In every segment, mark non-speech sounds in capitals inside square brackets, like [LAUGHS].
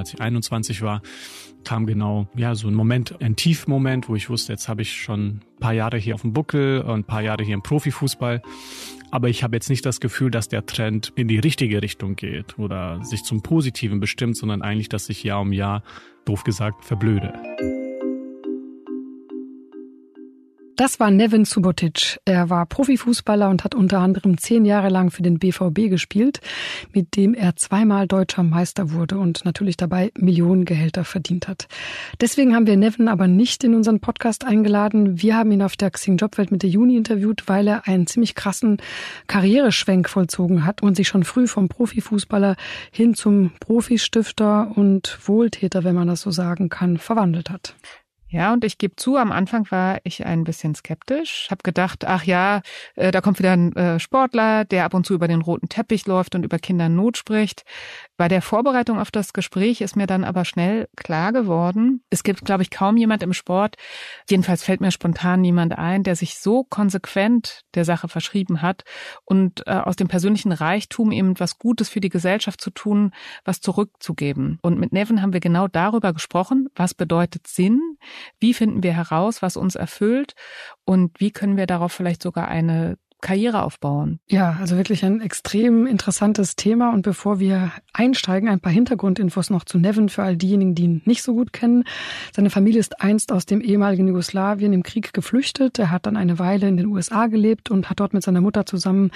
als ich 21 war, kam genau, ja, so ein Moment, ein Tiefmoment, wo ich wusste, jetzt habe ich schon ein paar Jahre hier auf dem Buckel und ein paar Jahre hier im Profifußball. Aber ich habe jetzt nicht das Gefühl, dass der Trend in die richtige Richtung geht oder sich zum Positiven bestimmt, sondern eigentlich, dass ich Jahr um Jahr, doof gesagt, verblöde. Das war Nevin Subotic. Er war Profifußballer und hat unter anderem zehn Jahre lang für den BVB gespielt, mit dem er zweimal deutscher Meister wurde und natürlich dabei Millionen Gehälter verdient hat. Deswegen haben wir Nevin aber nicht in unseren Podcast eingeladen. Wir haben ihn auf der Xing Jobwelt Mitte Juni interviewt, weil er einen ziemlich krassen Karriereschwenk vollzogen hat und sich schon früh vom Profifußballer hin zum Profistifter und Wohltäter, wenn man das so sagen kann, verwandelt hat. Ja, und ich gebe zu, am Anfang war ich ein bisschen skeptisch. Hab gedacht, ach ja, äh, da kommt wieder ein äh, Sportler, der ab und zu über den roten Teppich läuft und über Kinder Not spricht. Bei der Vorbereitung auf das Gespräch ist mir dann aber schnell klar geworden, es gibt, glaube ich, kaum jemand im Sport, jedenfalls fällt mir spontan niemand ein, der sich so konsequent der Sache verschrieben hat und äh, aus dem persönlichen Reichtum eben was Gutes für die Gesellschaft zu tun, was zurückzugeben. Und mit Nevin haben wir genau darüber gesprochen, was bedeutet Sinn, wie finden wir heraus, was uns erfüllt? Und wie können wir darauf vielleicht sogar eine Karriere aufbauen. Ja, also wirklich ein extrem interessantes Thema. Und bevor wir einsteigen, ein paar Hintergrundinfos noch zu Nevin für all diejenigen, die ihn nicht so gut kennen. Seine Familie ist einst aus dem ehemaligen Jugoslawien im Krieg geflüchtet. Er hat dann eine Weile in den USA gelebt und hat dort mit seiner Mutter zusammen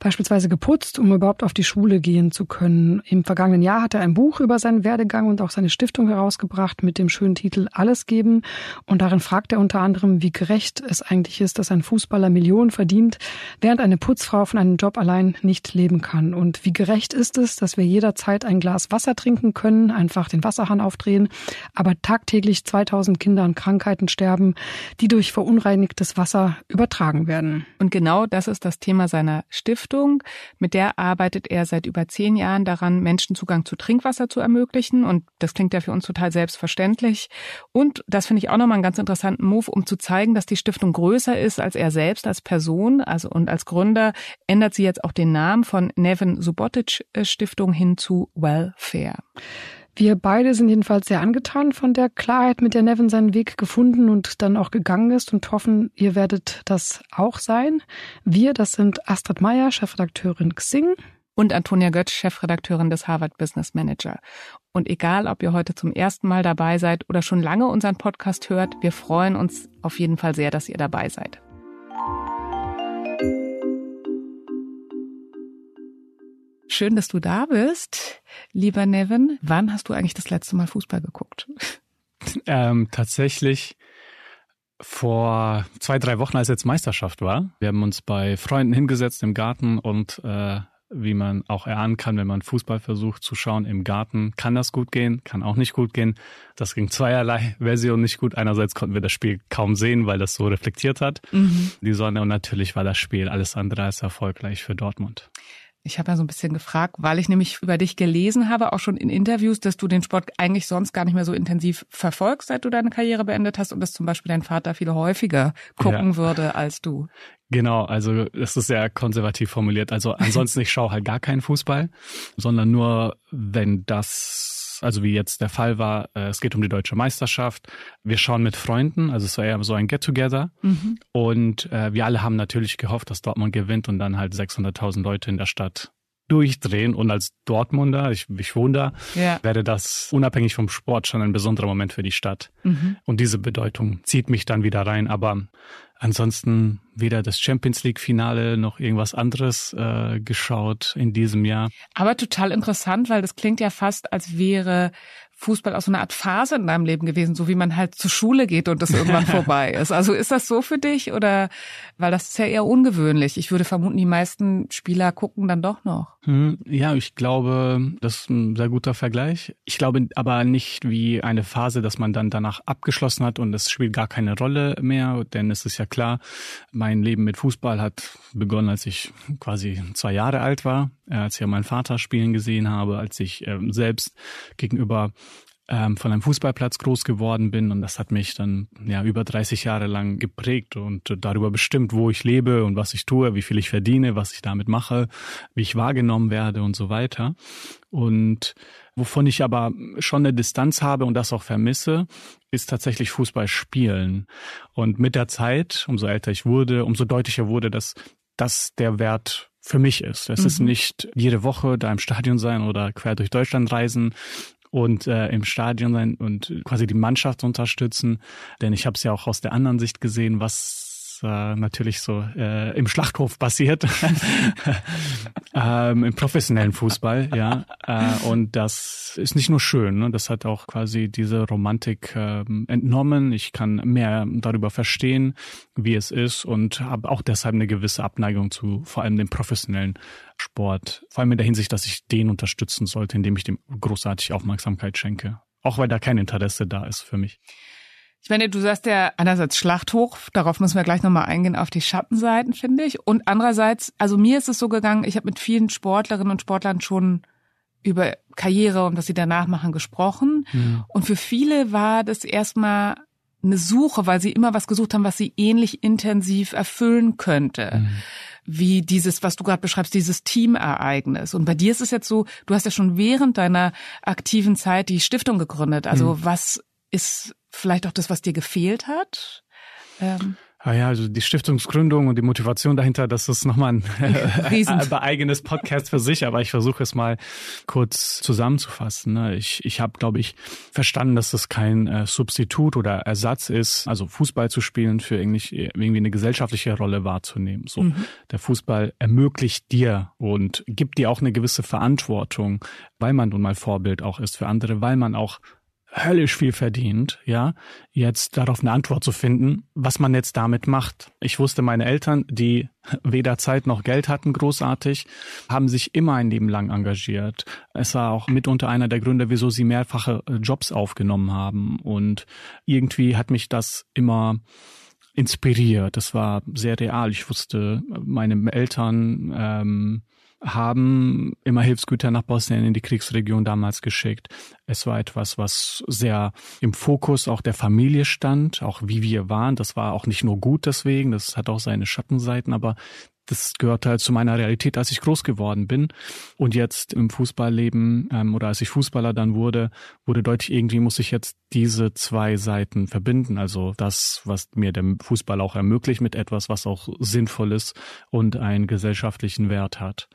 beispielsweise geputzt, um überhaupt auf die Schule gehen zu können. Im vergangenen Jahr hat er ein Buch über seinen Werdegang und auch seine Stiftung herausgebracht mit dem schönen Titel Alles geben. Und darin fragt er unter anderem, wie gerecht es eigentlich ist, dass ein Fußballer Millionen verdient, während eine Putzfrau von einem Job allein nicht leben kann. Und wie gerecht ist es, dass wir jederzeit ein Glas Wasser trinken können, einfach den Wasserhahn aufdrehen, aber tagtäglich 2000 Kinder an Krankheiten sterben, die durch verunreinigtes Wasser übertragen werden. Und genau das ist das Thema seiner Stiftung. Mit der arbeitet er seit über zehn Jahren daran, Menschen Zugang zu Trinkwasser zu ermöglichen. Und das klingt ja für uns total selbstverständlich. Und das finde ich auch nochmal einen ganz interessanten Move, um zu zeigen, dass die Stiftung größer ist als er selbst als Person, also und als Gründer ändert sie jetzt auch den Namen von Nevin Subotic äh, Stiftung hin zu Welfare. Wir beide sind jedenfalls sehr angetan von der Klarheit, mit der Nevin seinen Weg gefunden und dann auch gegangen ist und hoffen, ihr werdet das auch sein. Wir, das sind Astrid Meyer, Chefredakteurin Xing. Und Antonia Götz, Chefredakteurin des Harvard Business Manager. Und egal, ob ihr heute zum ersten Mal dabei seid oder schon lange unseren Podcast hört, wir freuen uns auf jeden Fall sehr, dass ihr dabei seid. Schön, dass du da bist, lieber Nevin. Wann hast du eigentlich das letzte Mal Fußball geguckt? Ähm, tatsächlich vor zwei, drei Wochen, als jetzt Meisterschaft war. Wir haben uns bei Freunden hingesetzt im Garten und äh, wie man auch erahnen kann, wenn man Fußball versucht zu schauen im Garten, kann das gut gehen, kann auch nicht gut gehen. Das ging zweierlei Version nicht gut. Einerseits konnten wir das Spiel kaum sehen, weil das so reflektiert hat, mhm. die Sonne. Und natürlich war das Spiel alles andere als erfolgreich für Dortmund. Ich habe ja so ein bisschen gefragt, weil ich nämlich über dich gelesen habe, auch schon in Interviews, dass du den Sport eigentlich sonst gar nicht mehr so intensiv verfolgst, seit du deine Karriere beendet hast und dass zum Beispiel dein Vater viel häufiger gucken ja. würde als du. Genau, also das ist sehr konservativ formuliert. Also ansonsten, ich schaue halt gar keinen Fußball, sondern nur, wenn das also wie jetzt der Fall war, äh, es geht um die deutsche Meisterschaft. Wir schauen mit Freunden, also es war eher so ein Get-Together. Mhm. Und äh, wir alle haben natürlich gehofft, dass Dortmund gewinnt und dann halt 600.000 Leute in der Stadt durchdrehen. Und als Dortmunder, ich, ich wohne da, ja. wäre das unabhängig vom Sport schon ein besonderer Moment für die Stadt. Mhm. Und diese Bedeutung zieht mich dann wieder rein. Aber ansonsten weder das Champions League Finale noch irgendwas anderes äh, geschaut in diesem Jahr. Aber total interessant, weil das klingt ja fast, als wäre Fußball auch so eine Art Phase in deinem Leben gewesen, so wie man halt zur Schule geht und das irgendwann [LAUGHS] vorbei ist. Also ist das so für dich oder, weil das ist ja eher ungewöhnlich. Ich würde vermuten, die meisten Spieler gucken dann doch noch. Hm, ja, ich glaube, das ist ein sehr guter Vergleich. Ich glaube aber nicht wie eine Phase, dass man dann danach abgeschlossen hat und es spielt gar keine Rolle mehr, denn es ist ja klar, mein Leben mit Fußball hat begonnen, als ich quasi zwei Jahre alt war, als ich ja meinen Vater spielen gesehen habe, als ich äh, selbst gegenüber ähm, von einem Fußballplatz groß geworden bin und das hat mich dann ja über 30 Jahre lang geprägt und darüber bestimmt, wo ich lebe und was ich tue, wie viel ich verdiene, was ich damit mache, wie ich wahrgenommen werde und so weiter. Und wovon ich aber schon eine Distanz habe und das auch vermisse, ist tatsächlich Fußball spielen. Und mit der Zeit, umso älter ich wurde, umso deutlicher wurde, dass das der Wert für mich ist. Es mhm. ist nicht jede Woche da im Stadion sein oder quer durch Deutschland reisen und äh, im Stadion sein und quasi die Mannschaft unterstützen. Denn ich habe es ja auch aus der anderen Sicht gesehen, was äh, natürlich so äh, im Schlachthof passiert, [LAUGHS] ähm, im professionellen Fußball, ja. Äh, und das ist nicht nur schön, ne? das hat auch quasi diese Romantik äh, entnommen. Ich kann mehr darüber verstehen, wie es ist und habe auch deshalb eine gewisse Abneigung zu vor allem dem professionellen Sport. Vor allem in der Hinsicht, dass ich den unterstützen sollte, indem ich dem großartig Aufmerksamkeit schenke. Auch weil da kein Interesse da ist für mich. Ich meine, du sagst ja einerseits Schlachthoch, darauf müssen wir gleich nochmal eingehen, auf die Schattenseiten, finde ich. Und andererseits, also mir ist es so gegangen, ich habe mit vielen Sportlerinnen und Sportlern schon über Karriere und was sie danach machen gesprochen. Mhm. Und für viele war das erstmal eine Suche, weil sie immer was gesucht haben, was sie ähnlich intensiv erfüllen könnte. Mhm. Wie dieses, was du gerade beschreibst, dieses Teamereignis. Und bei dir ist es jetzt so, du hast ja schon während deiner aktiven Zeit die Stiftung gegründet. Also mhm. was ist vielleicht auch das, was dir gefehlt hat? Ähm. Ah ja, also die Stiftungsgründung und die Motivation dahinter, das ist nochmal ein [LAUGHS] äh, eigenes Podcast für sich, aber ich versuche es mal kurz zusammenzufassen. Ne? Ich, ich habe, glaube ich, verstanden, dass das kein äh, Substitut oder Ersatz ist, also Fußball zu spielen für irgendwie, irgendwie eine gesellschaftliche Rolle wahrzunehmen. So, mhm. der Fußball ermöglicht dir und gibt dir auch eine gewisse Verantwortung, weil man nun mal Vorbild auch ist für andere, weil man auch höllisch viel verdient, ja, jetzt darauf eine Antwort zu finden, was man jetzt damit macht. Ich wusste, meine Eltern, die weder Zeit noch Geld hatten, großartig, haben sich immer ein Leben lang engagiert. Es war auch mitunter einer der Gründe, wieso sie mehrfache äh, Jobs aufgenommen haben. Und irgendwie hat mich das immer inspiriert. Das war sehr real. Ich wusste, meine Eltern ähm, haben immer Hilfsgüter nach Bosnien in die Kriegsregion damals geschickt. Es war etwas, was sehr im Fokus auch der Familie stand, auch wie wir waren. Das war auch nicht nur gut deswegen, das hat auch seine Schattenseiten, aber das gehörte halt zu meiner Realität, als ich groß geworden bin. Und jetzt im Fußballleben ähm, oder als ich Fußballer dann wurde, wurde deutlich, irgendwie muss ich jetzt diese zwei Seiten verbinden. Also das, was mir der Fußball auch ermöglicht, mit etwas, was auch sinnvoll ist und einen gesellschaftlichen Wert hat.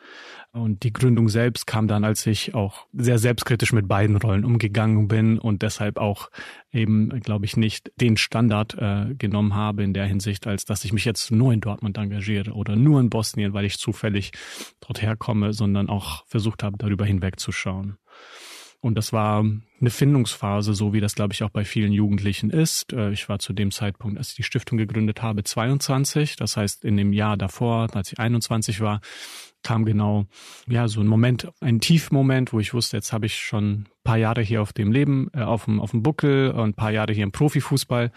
Und die Gründung selbst kam dann, als ich auch sehr selbstkritisch mit beiden Rollen umgegangen bin und deshalb auch eben, glaube ich, nicht den Standard äh, genommen habe in der Hinsicht, als dass ich mich jetzt nur in Dortmund engagiere oder nur in Bosnien, weil ich zufällig dort herkomme, sondern auch versucht habe, darüber hinwegzuschauen. Und das war eine Findungsphase, so wie das, glaube ich, auch bei vielen Jugendlichen ist. Äh, ich war zu dem Zeitpunkt, als ich die Stiftung gegründet habe, 22. Das heißt, in dem Jahr davor, als ich 21 war, kam genau, ja, so ein Moment, ein Tiefmoment, wo ich wusste, jetzt habe ich schon ein paar Jahre hier auf dem Leben, äh, auf, dem, auf dem Buckel und ein paar Jahre hier im Profifußball.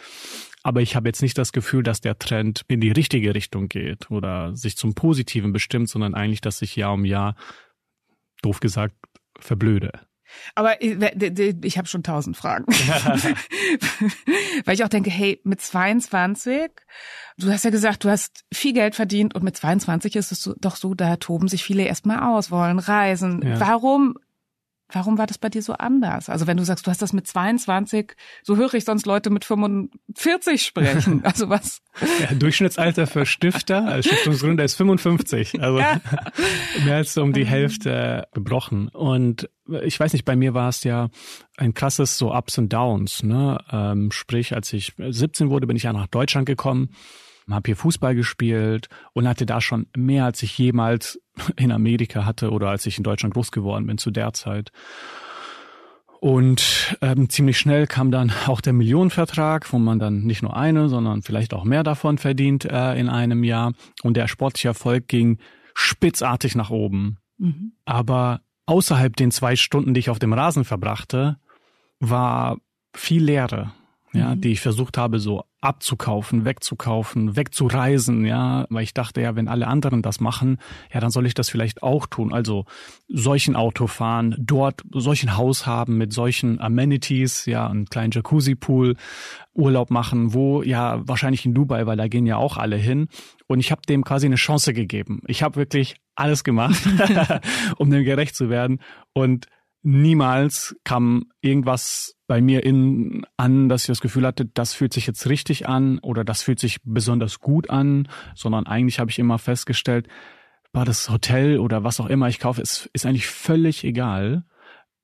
Aber ich habe jetzt nicht das Gefühl, dass der Trend in die richtige Richtung geht oder sich zum Positiven bestimmt, sondern eigentlich, dass ich Jahr um Jahr, doof gesagt, verblöde. Aber ich, habe schon tausend Fragen. [LAUGHS] Weil ich auch denke, hey, mit 22, du hast ja gesagt, du hast viel Geld verdient und mit 22 ist es doch so, da toben sich viele erstmal aus, wollen reisen. Ja. Warum Warum war das bei dir so anders? Also wenn du sagst, du hast das mit 22, so höre ich sonst Leute mit 45 sprechen. [LAUGHS] Also was? Ja, Durchschnittsalter für Stifter, als Stiftungsgründer ist 55. Also ja. [LAUGHS] mehr als um die Hälfte gebrochen. Und ich weiß nicht, bei mir war es ja ein krasses so Ups und Downs. Ne? Ähm, sprich, als ich 17 wurde, bin ich ja nach Deutschland gekommen habe hier Fußball gespielt und hatte da schon mehr, als ich jemals in Amerika hatte oder als ich in Deutschland groß geworden bin zu der Zeit. Und ähm, ziemlich schnell kam dann auch der Millionenvertrag, wo man dann nicht nur eine, sondern vielleicht auch mehr davon verdient äh, in einem Jahr. Und der sportliche Erfolg ging spitzartig nach oben. Mhm. Aber außerhalb den zwei Stunden, die ich auf dem Rasen verbrachte, war viel Leere, ja, mhm. die ich versucht habe, so abzukaufen, wegzukaufen, wegzureisen, ja, weil ich dachte ja, wenn alle anderen das machen, ja, dann soll ich das vielleicht auch tun. Also solchen Auto fahren, dort solchen Haus haben mit solchen Amenities, ja, einen kleinen Jacuzzi-Pool, Urlaub machen, wo ja wahrscheinlich in Dubai, weil da gehen ja auch alle hin. Und ich habe dem quasi eine Chance gegeben. Ich habe wirklich alles gemacht, [LAUGHS] um dem gerecht zu werden. Und niemals kam irgendwas bei mir in, an, dass ich das Gefühl hatte, das fühlt sich jetzt richtig an oder das fühlt sich besonders gut an, sondern eigentlich habe ich immer festgestellt, war das Hotel oder was auch immer ich kaufe, ist, ist eigentlich völlig egal,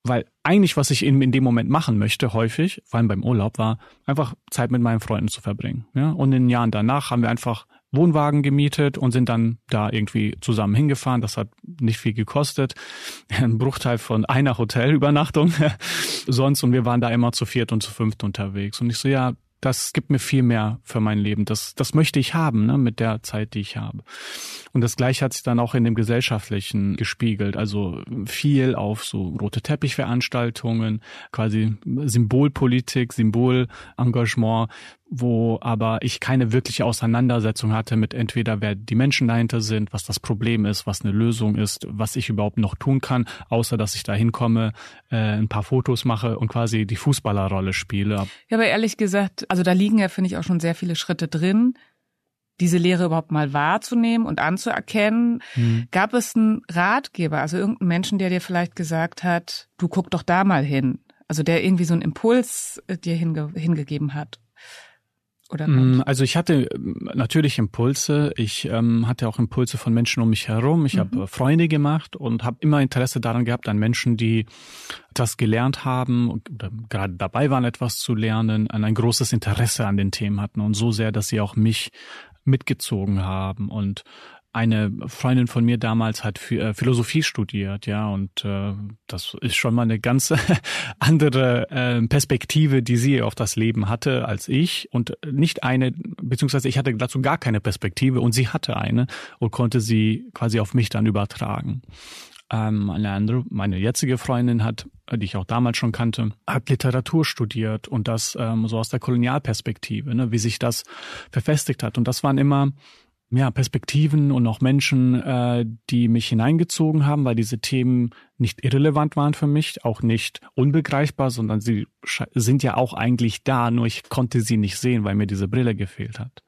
weil eigentlich, was ich in, in dem Moment machen möchte, häufig, vor allem beim Urlaub, war einfach Zeit mit meinen Freunden zu verbringen. Ja? Und in den Jahren danach haben wir einfach Wohnwagen gemietet und sind dann da irgendwie zusammen hingefahren. Das hat nicht viel gekostet. [LAUGHS] Ein Bruchteil von einer Hotelübernachtung [LAUGHS] sonst. Und wir waren da immer zu viert und zu fünft unterwegs. Und ich so, ja, das gibt mir viel mehr für mein Leben. Das, das möchte ich haben, ne, mit der Zeit, die ich habe. Und das Gleiche hat sich dann auch in dem Gesellschaftlichen gespiegelt. Also viel auf so rote Teppichveranstaltungen, quasi Symbolpolitik, Symbolengagement, wo aber ich keine wirkliche Auseinandersetzung hatte mit entweder wer die Menschen dahinter sind, was das Problem ist, was eine Lösung ist, was ich überhaupt noch tun kann, außer dass ich da hinkomme, äh, ein paar Fotos mache und quasi die Fußballerrolle spiele. Ja, aber ehrlich gesagt, also da liegen ja, finde ich, auch schon sehr viele Schritte drin diese Lehre überhaupt mal wahrzunehmen und anzuerkennen. Mhm. Gab es einen Ratgeber, also irgendeinen Menschen, der dir vielleicht gesagt hat, du guck doch da mal hin, also der irgendwie so einen Impuls äh, dir hinge gegeben hat? Oder mm, also ich hatte ähm, natürlich Impulse. Ich ähm, hatte auch Impulse von Menschen um mich herum. Ich mhm. habe Freunde gemacht und habe immer Interesse daran gehabt an Menschen, die das gelernt haben oder gerade dabei waren, etwas zu lernen, an ein großes Interesse an den Themen hatten und so sehr, dass sie auch mich mitgezogen haben und eine Freundin von mir damals hat äh, Philosophie studiert, ja, und äh, das ist schon mal eine ganz [LAUGHS] andere äh, Perspektive, die sie auf das Leben hatte als ich und nicht eine, beziehungsweise ich hatte dazu gar keine Perspektive und sie hatte eine und konnte sie quasi auf mich dann übertragen. Ähm, eine andere, meine jetzige Freundin hat, die ich auch damals schon kannte, hat Literatur studiert und das ähm, so aus der Kolonialperspektive, ne, wie sich das verfestigt hat. Und das waren immer ja, Perspektiven und auch Menschen, äh, die mich hineingezogen haben, weil diese Themen nicht irrelevant waren für mich, auch nicht unbegreifbar, sondern sie sind ja auch eigentlich da, nur ich konnte sie nicht sehen, weil mir diese Brille gefehlt hat.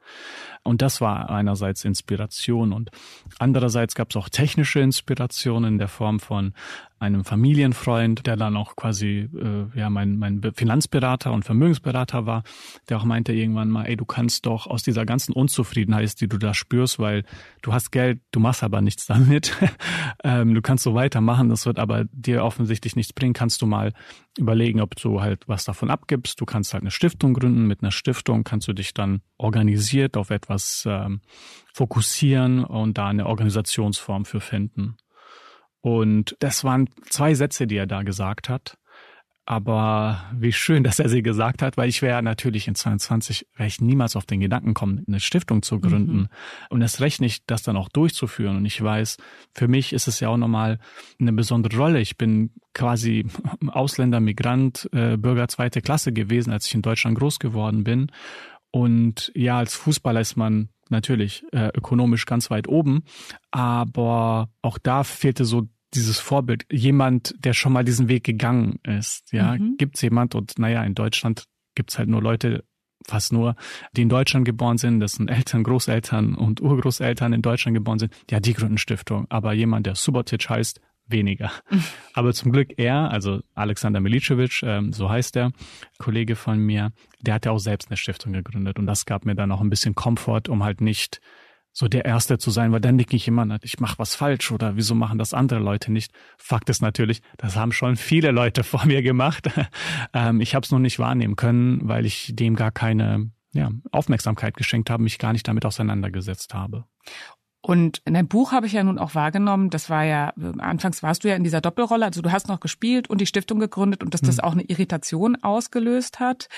Und das war einerseits Inspiration und andererseits gab es auch technische Inspiration in der Form von einem Familienfreund, der dann auch quasi äh, ja mein, mein Finanzberater und Vermögensberater war, der auch meinte irgendwann mal, ey, du kannst doch aus dieser ganzen Unzufriedenheit, die du da spürst, weil du hast Geld, du machst aber nichts damit, [LAUGHS] ähm, du kannst so weitermachen, das wird aber dir offensichtlich nichts bringen, kannst du mal überlegen, ob du halt was davon abgibst. Du kannst halt eine Stiftung gründen. Mit einer Stiftung kannst du dich dann organisiert auf etwas ähm, fokussieren und da eine Organisationsform für finden. Und das waren zwei Sätze, die er da gesagt hat. Aber wie schön, dass er sie gesagt hat, weil ich wäre natürlich in 22, wäre ich niemals auf den Gedanken kommen, eine Stiftung zu gründen. Mhm. Und es recht nicht, das dann auch durchzuführen. Und ich weiß, für mich ist es ja auch nochmal eine besondere Rolle. Ich bin quasi [LAUGHS] Ausländer, Migrant, äh, Bürger zweite Klasse gewesen, als ich in Deutschland groß geworden bin. Und ja, als Fußballer ist man natürlich äh, ökonomisch ganz weit oben, aber auch da fehlte so dieses Vorbild, jemand, der schon mal diesen Weg gegangen ist. Ja, mhm. gibt's jemand und naja, in Deutschland gibt's halt nur Leute, fast nur, die in Deutschland geboren sind, das sind Eltern, Großeltern und Urgroßeltern in Deutschland geboren sind, ja, die gründen Stiftung. Aber jemand, der Subotic heißt, weniger. [LAUGHS] Aber zum Glück er, also Alexander Milicevic, ähm, so heißt der, Kollege von mir, der hat ja auch selbst eine Stiftung gegründet und das gab mir dann auch ein bisschen Komfort, um halt nicht so der Erste zu sein, weil dann denke ich immer, ich mache was falsch oder wieso machen das andere Leute nicht? Fakt ist natürlich, das haben schon viele Leute [LAUGHS] vor mir gemacht. [LAUGHS] ähm, ich habe es noch nicht wahrnehmen können, weil ich dem gar keine ja, Aufmerksamkeit geschenkt habe, mich gar nicht damit auseinandergesetzt habe. Und in deinem Buch habe ich ja nun auch wahrgenommen, das war ja, anfangs warst du ja in dieser Doppelrolle, also du hast noch gespielt und die Stiftung gegründet und dass das hm. auch eine Irritation ausgelöst hat.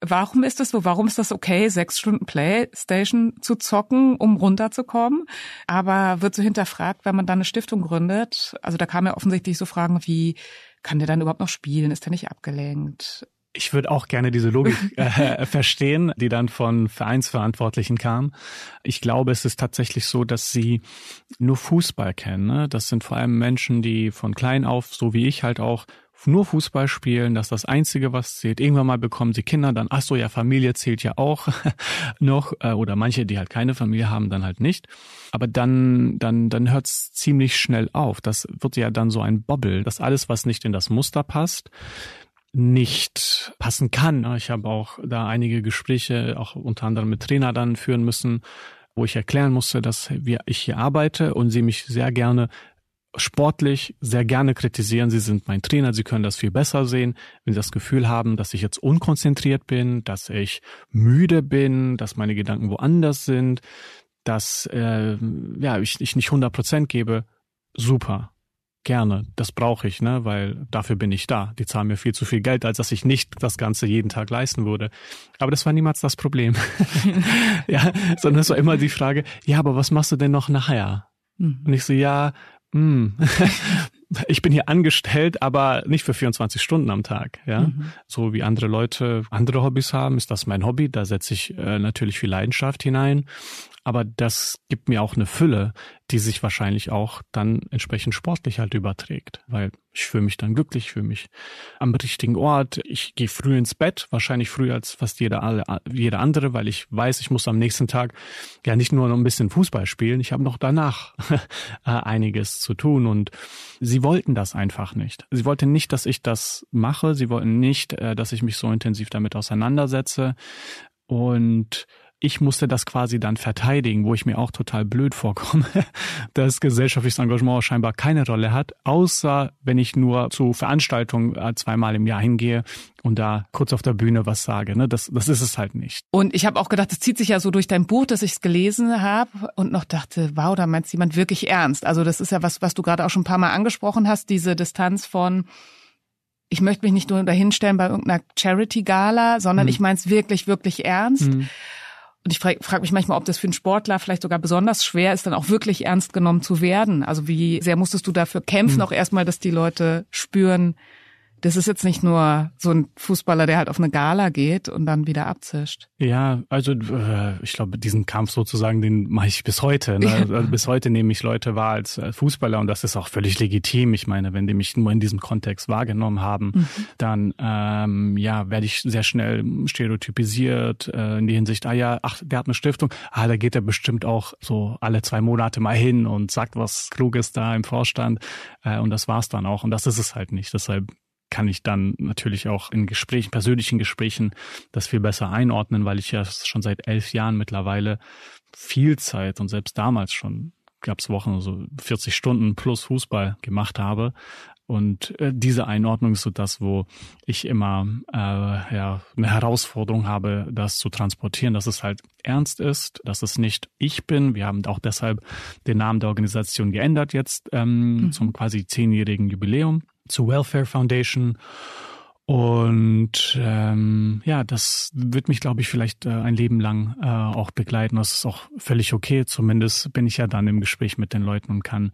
Warum ist das so? Warum ist das okay, sechs Stunden Playstation zu zocken, um runterzukommen? Aber wird so hinterfragt, wenn man dann eine Stiftung gründet? Also da kamen ja offensichtlich so Fragen wie, kann der dann überhaupt noch spielen? Ist er nicht abgelenkt? Ich würde auch gerne diese Logik [LAUGHS] äh, verstehen, die dann von Vereinsverantwortlichen kam. Ich glaube, es ist tatsächlich so, dass sie nur Fußball kennen. Ne? Das sind vor allem Menschen, die von klein auf, so wie ich halt auch, nur Fußball spielen, das ist das Einzige, was zählt. Irgendwann mal bekommen sie Kinder, dann, ach so, ja, Familie zählt ja auch [LAUGHS] noch, äh, oder manche, die halt keine Familie haben, dann halt nicht. Aber dann, dann, dann hört's ziemlich schnell auf. Das wird ja dann so ein Bobble, dass alles, was nicht in das Muster passt, nicht passen kann. Ich habe auch da einige Gespräche, auch unter anderem mit Trainer dann führen müssen, wo ich erklären musste, dass ich hier arbeite und sie mich sehr gerne sportlich sehr gerne kritisieren. Sie sind mein Trainer, Sie können das viel besser sehen. Wenn Sie das Gefühl haben, dass ich jetzt unkonzentriert bin, dass ich müde bin, dass meine Gedanken woanders sind, dass äh, ja, ich, ich nicht 100 Prozent gebe, super. Gerne, das brauche ich, ne, weil dafür bin ich da. Die zahlen mir viel zu viel Geld, als dass ich nicht das Ganze jeden Tag leisten würde. Aber das war niemals das Problem. [LAUGHS] [LAUGHS] ja, sondern es war immer die Frage, ja, aber was machst du denn noch nachher? Mhm. Und ich so, ja, hm. [LAUGHS] ich bin hier angestellt, aber nicht für 24 Stunden am Tag. Ja, mhm. so wie andere Leute andere Hobbys haben, ist das mein Hobby. Da setze ich äh, natürlich viel Leidenschaft hinein aber das gibt mir auch eine Fülle, die sich wahrscheinlich auch dann entsprechend sportlich halt überträgt, weil ich fühle mich dann glücklich, fühle mich am richtigen Ort. Ich gehe früh ins Bett, wahrscheinlich früher als fast jeder, jeder andere, weil ich weiß, ich muss am nächsten Tag ja nicht nur noch ein bisschen Fußball spielen, ich habe noch danach [LAUGHS] äh, einiges zu tun und sie wollten das einfach nicht. Sie wollten nicht, dass ich das mache, sie wollten nicht, äh, dass ich mich so intensiv damit auseinandersetze und ich musste das quasi dann verteidigen, wo ich mir auch total blöd vorkomme, [LAUGHS] dass gesellschaftliches Engagement scheinbar keine Rolle hat, außer wenn ich nur zu Veranstaltungen äh, zweimal im Jahr hingehe und da kurz auf der Bühne was sage. Ne? Das, das ist es halt nicht. Und ich habe auch gedacht, es zieht sich ja so durch dein Buch, dass ich es gelesen habe und noch dachte, wow, da meint jemand wirklich ernst. Also das ist ja was, was du gerade auch schon ein paar Mal angesprochen hast, diese Distanz von ich möchte mich nicht nur dahinstellen bei irgendeiner Charity-Gala, sondern mhm. ich meine es wirklich, wirklich ernst. Mhm. Und ich frage frag mich manchmal, ob das für einen Sportler vielleicht sogar besonders schwer ist, dann auch wirklich ernst genommen zu werden. Also wie sehr musstest du dafür kämpfen, mhm. auch erstmal, dass die Leute spüren, das ist jetzt nicht nur so ein Fußballer, der halt auf eine Gala geht und dann wieder abzischt. Ja, also äh, ich glaube, diesen Kampf sozusagen, den mache ich bis heute. Ne? Also bis heute nehme ich Leute wahr als äh, Fußballer und das ist auch völlig legitim. Ich meine, wenn die mich nur in diesem Kontext wahrgenommen haben, mhm. dann ähm, ja werde ich sehr schnell stereotypisiert äh, in die Hinsicht, ah ja, ach, der hat eine Stiftung, ah, da geht er bestimmt auch so alle zwei Monate mal hin und sagt was Kluges da im Vorstand äh, und das war's dann auch und das ist es halt nicht. Deshalb kann ich dann natürlich auch in Gesprächen, persönlichen Gesprächen das viel besser einordnen, weil ich ja schon seit elf Jahren mittlerweile viel Zeit und selbst damals schon gab es Wochen, so 40 Stunden plus Fußball gemacht habe. Und äh, diese Einordnung ist so das, wo ich immer äh, ja, eine Herausforderung habe, das zu transportieren, dass es halt ernst ist, dass es nicht ich bin. Wir haben auch deshalb den Namen der Organisation geändert jetzt ähm, mhm. zum quasi zehnjährigen Jubiläum zu Welfare Foundation. Und ähm, ja, das wird mich, glaube ich, vielleicht äh, ein Leben lang äh, auch begleiten. Das ist auch völlig okay. Zumindest bin ich ja dann im Gespräch mit den Leuten und kann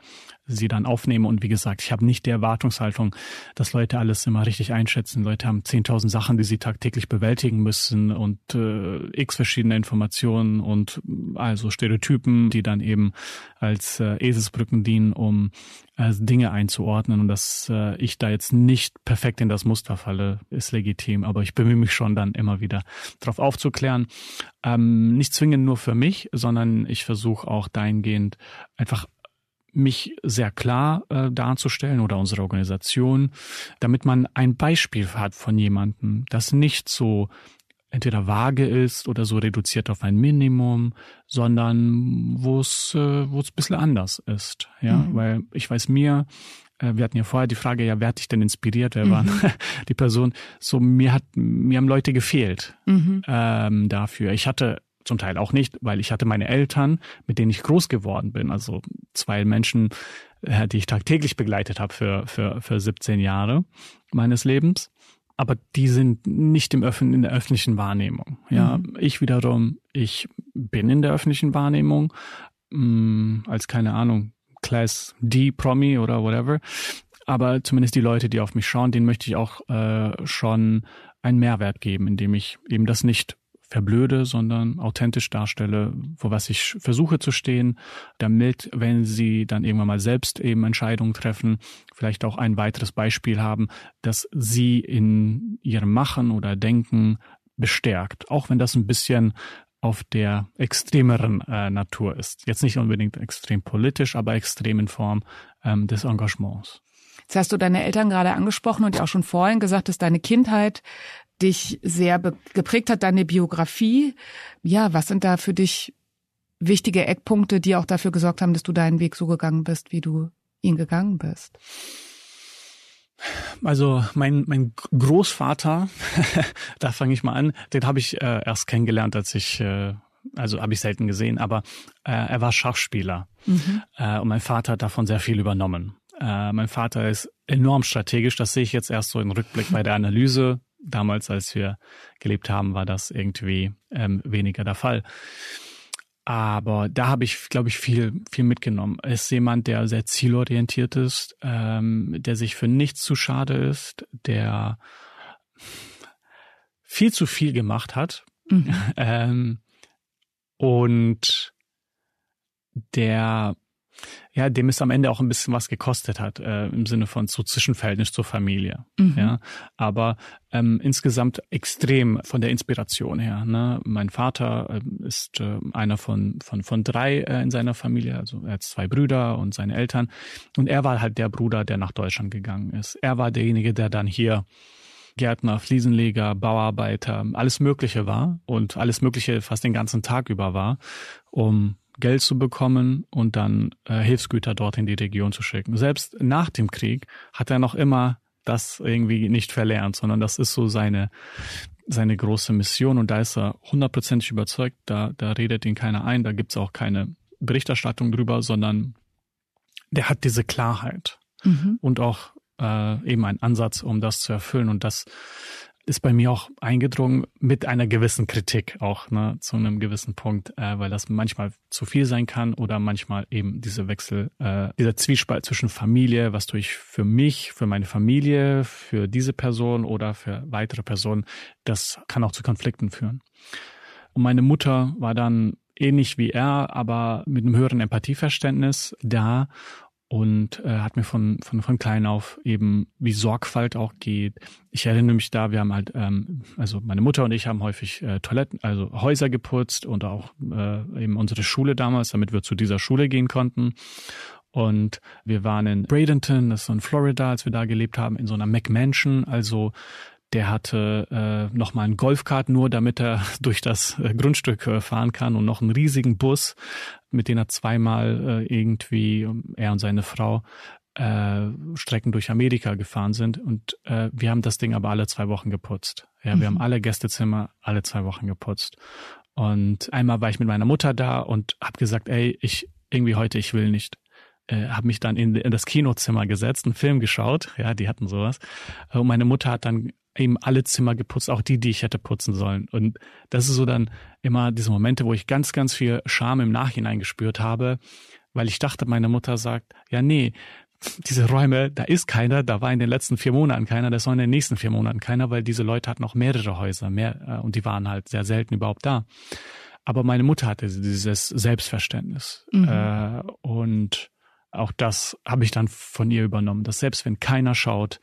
sie dann aufnehmen. Und wie gesagt, ich habe nicht die Erwartungshaltung, dass Leute alles immer richtig einschätzen. Leute haben 10.000 Sachen, die sie tagtäglich bewältigen müssen und äh, x verschiedene Informationen und also Stereotypen, die dann eben als äh, Eselsbrücken dienen, um äh, Dinge einzuordnen. Und dass äh, ich da jetzt nicht perfekt in das Muster falle, ist legitim. Aber ich bemühe mich schon dann immer wieder darauf aufzuklären. Ähm, nicht zwingend nur für mich, sondern ich versuche auch dahingehend einfach mich sehr klar äh, darzustellen oder unsere Organisation, damit man ein Beispiel hat von jemandem, das nicht so entweder vage ist oder so reduziert auf ein Minimum, sondern wo es äh, wo es ein bisschen anders ist, ja, mhm. weil ich weiß mir äh, wir hatten ja vorher die Frage, ja, wer hat dich denn inspiriert? Wer mhm. war [LAUGHS] die Person? So, mir hat, mir haben Leute gefehlt mhm. ähm, dafür. Ich hatte zum Teil auch nicht, weil ich hatte meine Eltern, mit denen ich groß geworden bin. Also zwei Menschen, äh, die ich tagtäglich begleitet habe für, für, für 17 Jahre meines Lebens. Aber die sind nicht im Öffn in der öffentlichen Wahrnehmung. Ja, mhm. ich wiederum, ich bin in der öffentlichen Wahrnehmung mh, mm, als keine Ahnung Class D Promi oder whatever. Aber zumindest die Leute, die auf mich schauen, denen möchte ich auch äh, schon einen Mehrwert geben, indem ich eben das nicht verblöde, sondern authentisch darstelle, vor was ich versuche zu stehen, damit, wenn sie dann irgendwann mal selbst eben Entscheidungen treffen, vielleicht auch ein weiteres Beispiel haben, dass sie in ihrem Machen oder Denken bestärkt, auch wenn das ein bisschen auf der extremeren äh, Natur ist. Jetzt nicht unbedingt extrem politisch, aber extrem in Form ähm, des Engagements. Jetzt hast du deine Eltern gerade angesprochen und ja auch schon vorhin gesagt, dass deine Kindheit dich sehr geprägt hat, deine Biografie. Ja, was sind da für dich wichtige Eckpunkte, die auch dafür gesorgt haben, dass du deinen Weg so gegangen bist, wie du ihn gegangen bist? Also mein, mein Großvater, [LAUGHS] da fange ich mal an, den habe ich äh, erst kennengelernt, als ich, äh, also habe ich selten gesehen, aber äh, er war Schachspieler mhm. äh, und mein Vater hat davon sehr viel übernommen. Äh, mein Vater ist enorm strategisch, das sehe ich jetzt erst so im Rückblick bei der Analyse. Damals, als wir gelebt haben, war das irgendwie ähm, weniger der Fall. Aber da habe ich, glaube ich, viel, viel mitgenommen. Ist jemand, der sehr zielorientiert ist, ähm, der sich für nichts zu schade ist, der viel zu viel gemacht hat mhm. [LAUGHS] ähm, und der ja, dem es am Ende auch ein bisschen was gekostet hat, äh, im Sinne von so Zwischenverhältnis zur Familie. Mhm. Ja, aber ähm, insgesamt extrem von der Inspiration her. Ne? Mein Vater äh, ist äh, einer von von von drei äh, in seiner Familie, also er hat zwei Brüder und seine Eltern und er war halt der Bruder, der nach Deutschland gegangen ist. Er war derjenige, der dann hier Gärtner, Fliesenleger, Bauarbeiter, alles Mögliche war und alles Mögliche fast den ganzen Tag über war, um Geld zu bekommen und dann äh, Hilfsgüter dort in die Region zu schicken. Selbst nach dem Krieg hat er noch immer das irgendwie nicht verlernt, sondern das ist so seine, seine große Mission und da ist er hundertprozentig überzeugt, da, da redet ihn keiner ein, da gibt's auch keine Berichterstattung drüber, sondern der hat diese Klarheit mhm. und auch äh, eben einen Ansatz, um das zu erfüllen und das ist bei mir auch eingedrungen mit einer gewissen Kritik auch, ne, zu einem gewissen Punkt, äh, weil das manchmal zu viel sein kann oder manchmal eben diese Wechsel, äh, dieser Zwiespalt zwischen Familie, was tue ich für mich, für meine Familie, für diese Person oder für weitere Personen, das kann auch zu Konflikten führen. Und meine Mutter war dann ähnlich wie er, aber mit einem höheren Empathieverständnis da und äh, hat mir von, von, von klein auf eben, wie Sorgfalt auch geht. Ich erinnere mich da, wir haben halt, ähm, also meine Mutter und ich haben häufig äh, Toiletten, also Häuser geputzt und auch äh, eben unsere Schule damals, damit wir zu dieser Schule gehen konnten. Und wir waren in Bradenton, das ist so in Florida, als wir da gelebt haben, in so einer McMansion, also der hatte äh, nochmal einen Golfkart nur, damit er [LAUGHS] durch das äh, Grundstück äh, fahren kann und noch einen riesigen Bus, mit dem er zweimal äh, irgendwie, er und seine Frau, äh, Strecken durch Amerika gefahren sind. Und äh, wir haben das Ding aber alle zwei Wochen geputzt. Ja, mhm. wir haben mhm. alle Gästezimmer alle zwei Wochen geputzt. Und einmal war ich mit meiner Mutter da und habe gesagt, ey, ich irgendwie heute, ich will nicht äh, habe mich dann in, in das Kinozimmer gesetzt, einen Film geschaut, ja, die hatten sowas. Und meine Mutter hat dann eben alle Zimmer geputzt, auch die, die ich hätte putzen sollen. Und das ist so dann immer diese Momente, wo ich ganz, ganz viel Scham im Nachhinein gespürt habe, weil ich dachte, meine Mutter sagt, ja, nee, diese Räume, da ist keiner, da war in den letzten vier Monaten keiner, das soll in den nächsten vier Monaten keiner, weil diese Leute hatten noch mehrere Häuser, mehr, äh, und die waren halt sehr selten überhaupt da. Aber meine Mutter hatte dieses Selbstverständnis. Mhm. Äh, und auch das habe ich dann von ihr übernommen, dass selbst wenn keiner schaut,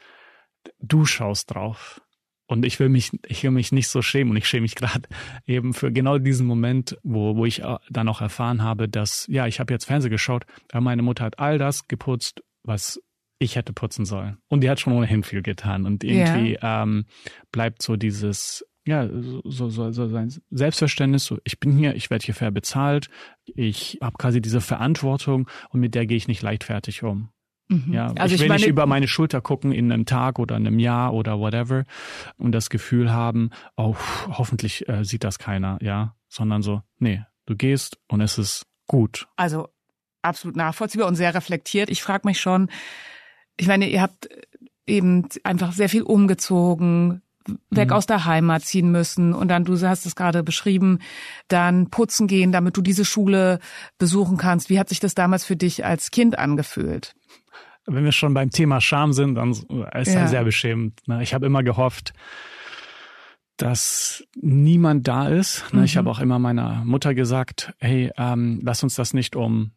du schaust drauf. Und ich will mich, ich will mich nicht so schämen und ich schäme mich gerade [LAUGHS] eben für genau diesen Moment, wo, wo ich äh, dann auch erfahren habe, dass, ja, ich habe jetzt Fernsehen geschaut, aber meine Mutter hat all das geputzt, was ich hätte putzen sollen. Und die hat schon ohnehin viel getan. Und irgendwie ja. ähm, bleibt so dieses, ja, so, so, so sein Selbstverständnis, so ich bin hier, ich werde hier fair bezahlt, ich habe quasi diese Verantwortung und mit der gehe ich nicht leichtfertig um. Mhm. Ja, also ich will ich meine, nicht über meine Schulter gucken in einem Tag oder einem Jahr oder whatever und das Gefühl haben, oh, hoffentlich äh, sieht das keiner, ja, sondern so, nee, du gehst und es ist gut. Also absolut nachvollziehbar und sehr reflektiert. Ich frage mich schon, ich meine, ihr habt eben einfach sehr viel umgezogen, weg mhm. aus der Heimat ziehen müssen und dann, du hast es gerade beschrieben, dann putzen gehen, damit du diese Schule besuchen kannst. Wie hat sich das damals für dich als Kind angefühlt? Wenn wir schon beim Thema Scham sind, dann ist ja. er sehr beschämend. Ne? Ich habe immer gehofft, dass niemand da ist. Mhm. Ich habe auch immer meiner Mutter gesagt, hey, ähm, lass uns das nicht um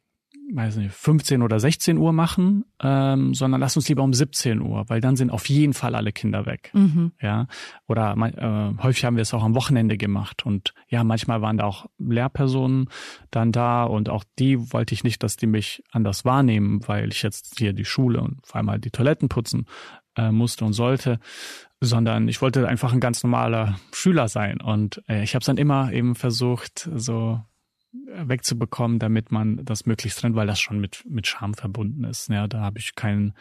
weiß nicht, 15 oder 16 Uhr machen, ähm, sondern lass uns lieber um 17 Uhr, weil dann sind auf jeden Fall alle Kinder weg. Mhm. Ja. Oder äh, häufig haben wir es auch am Wochenende gemacht. Und ja, manchmal waren da auch Lehrpersonen dann da und auch die wollte ich nicht, dass die mich anders wahrnehmen, weil ich jetzt hier die Schule und vor allem halt die Toiletten putzen äh, musste und sollte sondern ich wollte einfach ein ganz normaler Schüler sein. Und äh, ich habe es dann immer eben versucht, so wegzubekommen, damit man das möglichst trennt, weil das schon mit mit Scham verbunden ist. Ja, da habe ich keinen